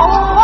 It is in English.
回